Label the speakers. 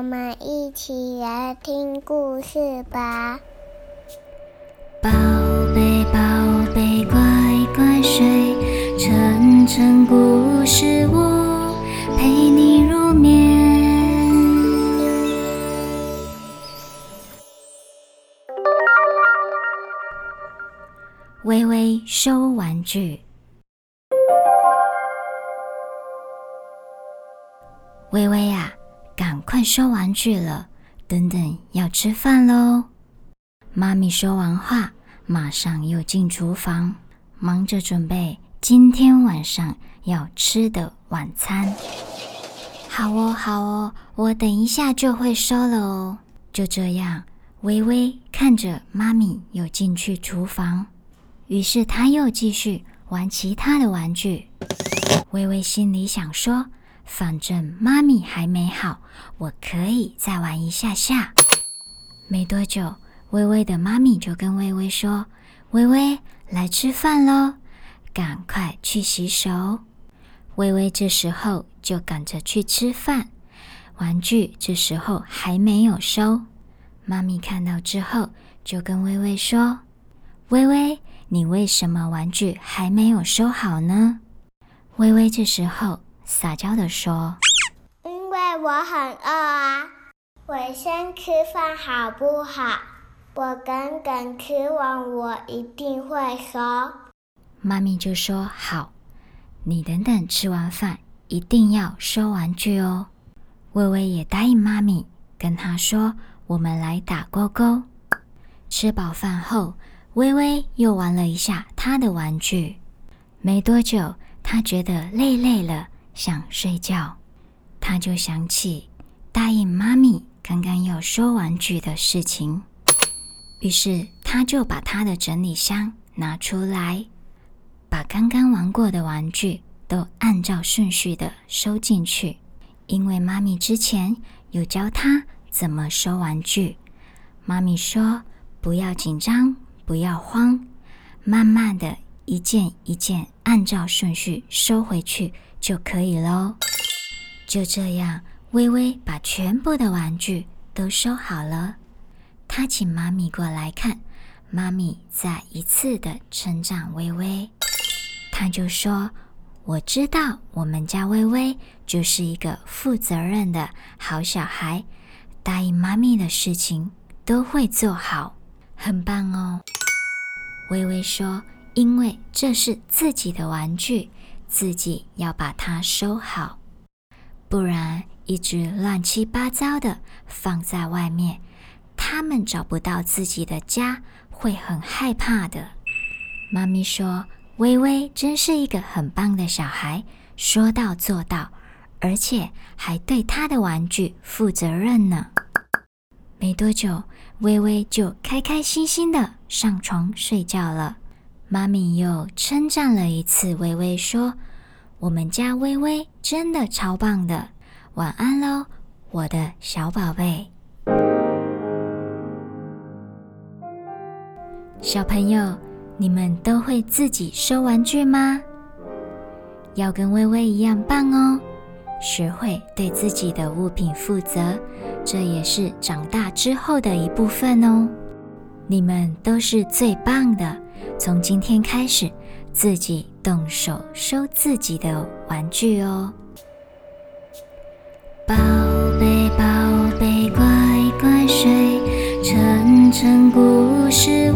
Speaker 1: 我们一起来听故事吧。
Speaker 2: 宝贝，宝贝，乖乖睡，晨晨故事屋陪你入眠。微微收玩具。微微呀，赶快收玩具了，等等要吃饭喽！妈咪说完话，马上又进厨房，忙着准备今天晚上要吃的晚餐。好哦，好哦，我等一下就会收了哦。就这样，微微看着妈咪又进去厨房，于是她又继续玩其他的玩具。微微心里想说。反正妈咪还没好，我可以再玩一下下。没多久，微微的妈咪就跟微微说：“微微，来吃饭喽，赶快去洗手。”微微这时候就赶着去吃饭，玩具这时候还没有收。妈咪看到之后就跟微微说：“微微，你为什么玩具还没有收好呢？”微微这时候。撒娇地说：“
Speaker 1: 因为我很饿啊，我先吃饭好不好？我等等吃完，我一定会收。”
Speaker 2: 妈咪就说：“好，你等等吃完饭一定要收玩具哦。”微微也答应妈咪，跟她说：“我们来打勾勾。”吃饱饭后，微微又玩了一下她的玩具。没多久，她觉得累累了。想睡觉，他就想起答应妈咪刚刚要收玩具的事情，于是他就把他的整理箱拿出来，把刚刚玩过的玩具都按照顺序的收进去。因为妈咪之前有教他怎么收玩具，妈咪说不要紧张，不要慌，慢慢的一件一件按照顺序收回去。就可以喽。就这样，微微把全部的玩具都收好了。她请妈咪过来看，妈咪再一次的称赞微微。她就说：“我知道我们家微微就是一个负责任的好小孩，答应妈咪的事情都会做好，很棒哦。”微微说：“因为这是自己的玩具。”自己要把它收好，不然一直乱七八糟的放在外面，他们找不到自己的家，会很害怕的。妈咪说：“微微真是一个很棒的小孩，说到做到，而且还对他的玩具负责任呢。”没多久，微微就开开心心的上床睡觉了。妈咪又称赞了一次微微，说：“我们家微微真的超棒的，晚安喽，我的小宝贝。”小朋友，你们都会自己收玩具吗？要跟微微一样棒哦，学会对自己的物品负责，这也是长大之后的一部分哦。你们都是最棒的。从今天开始，自己动手收自己的玩具哦。宝贝，宝贝，乖乖睡，晨晨故事。